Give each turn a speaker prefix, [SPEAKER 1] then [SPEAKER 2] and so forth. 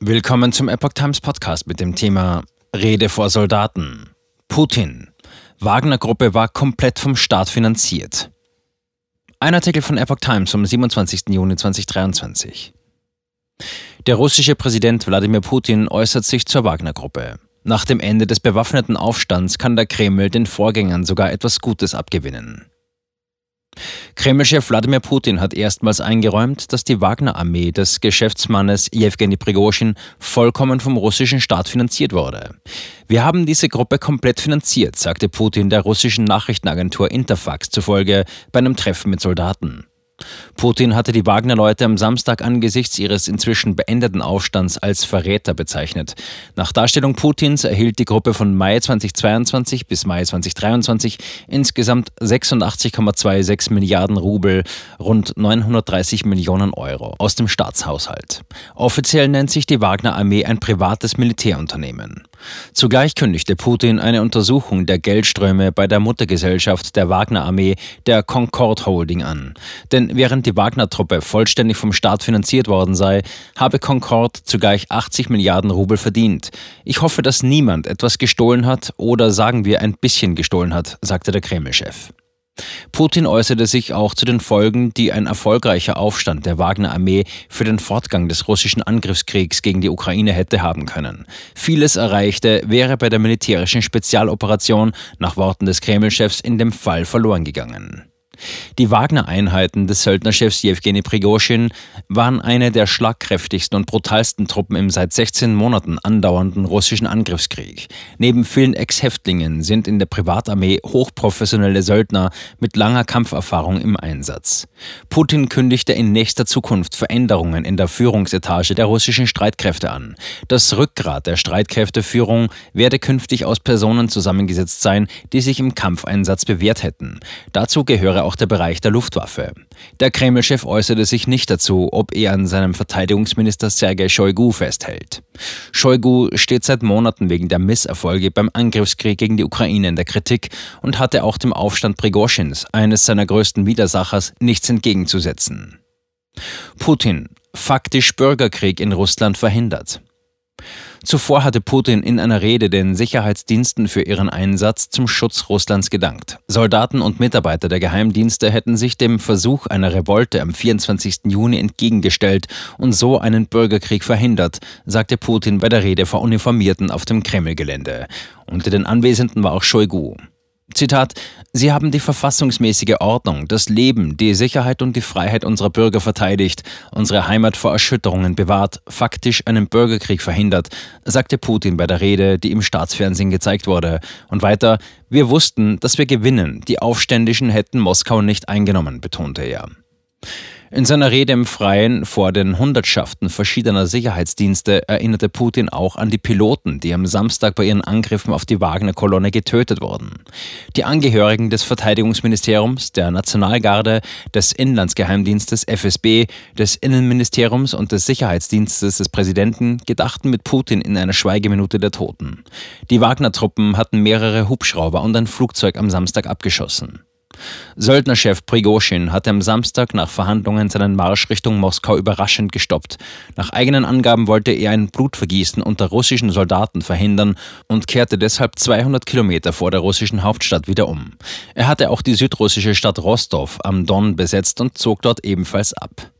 [SPEAKER 1] Willkommen zum Epoch Times Podcast mit dem Thema Rede vor Soldaten. Putin. Wagner-Gruppe war komplett vom Staat finanziert. Ein Artikel von Epoch Times vom 27. Juni 2023. Der russische Präsident Wladimir Putin äußert sich zur Wagner-Gruppe. Nach dem Ende des bewaffneten Aufstands kann der Kreml den Vorgängern sogar etwas Gutes abgewinnen. Kremlchef Wladimir Putin hat erstmals eingeräumt, dass die Wagner-Armee des Geschäftsmannes Jewgeni Prigozhin vollkommen vom russischen Staat finanziert wurde. Wir haben diese Gruppe komplett finanziert, sagte Putin der russischen Nachrichtenagentur Interfax zufolge bei einem Treffen mit Soldaten. Putin hatte die Wagner-Leute am Samstag angesichts ihres inzwischen beendeten Aufstands als Verräter bezeichnet. Nach Darstellung Putins erhielt die Gruppe von Mai 2022 bis Mai 2023 insgesamt 86,26 Milliarden Rubel, rund 930 Millionen Euro aus dem Staatshaushalt. Offiziell nennt sich die Wagner-Armee ein privates Militärunternehmen. Zugleich kündigte Putin eine Untersuchung der Geldströme bei der Muttergesellschaft der Wagner-Armee, der Concord Holding, an. Denn während die Wagner-Truppe vollständig vom Staat finanziert worden sei, habe Concord zugleich 80 Milliarden Rubel verdient. Ich hoffe, dass niemand etwas gestohlen hat oder sagen wir ein bisschen gestohlen hat, sagte der Kreml-Chef. Putin äußerte sich auch zu den Folgen, die ein erfolgreicher Aufstand der Wagner-Armee für den Fortgang des russischen Angriffskriegs gegen die Ukraine hätte haben können. Vieles Erreichte wäre bei der militärischen Spezialoperation nach Worten des Kreml-Chefs in dem Fall verloren gegangen. Die Wagner-Einheiten des Söldnerchefs Jewgeni Prigozhin waren eine der schlagkräftigsten und brutalsten Truppen im seit 16 Monaten andauernden russischen Angriffskrieg. Neben vielen Ex-Häftlingen sind in der Privatarmee hochprofessionelle Söldner mit langer Kampferfahrung im Einsatz. Putin kündigte in nächster Zukunft Veränderungen in der Führungsetage der russischen Streitkräfte an. Das Rückgrat der Streitkräfteführung werde künftig aus Personen zusammengesetzt sein, die sich im Kampfeinsatz bewährt hätten. Dazu gehöre auch der Bereich der Luftwaffe. Der Kreml-Chef äußerte sich nicht dazu, ob er an seinem Verteidigungsminister Sergei Shoigu festhält. Shoigu steht seit Monaten wegen der Misserfolge beim Angriffskrieg gegen die Ukraine in der Kritik und hatte auch dem Aufstand Prigozhins, eines seiner größten Widersachers, nichts entgegenzusetzen. Putin faktisch Bürgerkrieg in Russland verhindert. Zuvor hatte Putin in einer Rede den Sicherheitsdiensten für ihren Einsatz zum Schutz Russlands gedankt. Soldaten und Mitarbeiter der Geheimdienste hätten sich dem Versuch einer Revolte am 24. Juni entgegengestellt und so einen Bürgerkrieg verhindert, sagte Putin bei der Rede vor Uniformierten auf dem Kremlgelände. Unter den Anwesenden war auch Shoigu. Zitat, Sie haben die verfassungsmäßige Ordnung, das Leben, die Sicherheit und die Freiheit unserer Bürger verteidigt, unsere Heimat vor Erschütterungen bewahrt, faktisch einen Bürgerkrieg verhindert, sagte Putin bei der Rede, die im Staatsfernsehen gezeigt wurde. Und weiter, wir wussten, dass wir gewinnen, die Aufständischen hätten Moskau nicht eingenommen, betonte er. In seiner Rede im Freien vor den Hundertschaften verschiedener Sicherheitsdienste erinnerte Putin auch an die Piloten, die am Samstag bei ihren Angriffen auf die Wagner-Kolonne getötet wurden. Die Angehörigen des Verteidigungsministeriums, der Nationalgarde, des Inlandsgeheimdienstes FSB, des Innenministeriums und des Sicherheitsdienstes des Präsidenten gedachten mit Putin in einer Schweigeminute der Toten. Die Wagner-Truppen hatten mehrere Hubschrauber und ein Flugzeug am Samstag abgeschossen. Söldnerchef Prigozhin hatte am Samstag nach Verhandlungen seinen Marsch Richtung Moskau überraschend gestoppt. Nach eigenen Angaben wollte er ein Blutvergießen unter russischen Soldaten verhindern und kehrte deshalb 200 Kilometer vor der russischen Hauptstadt wieder um. Er hatte auch die südrussische Stadt Rostov am Don besetzt und zog dort ebenfalls ab.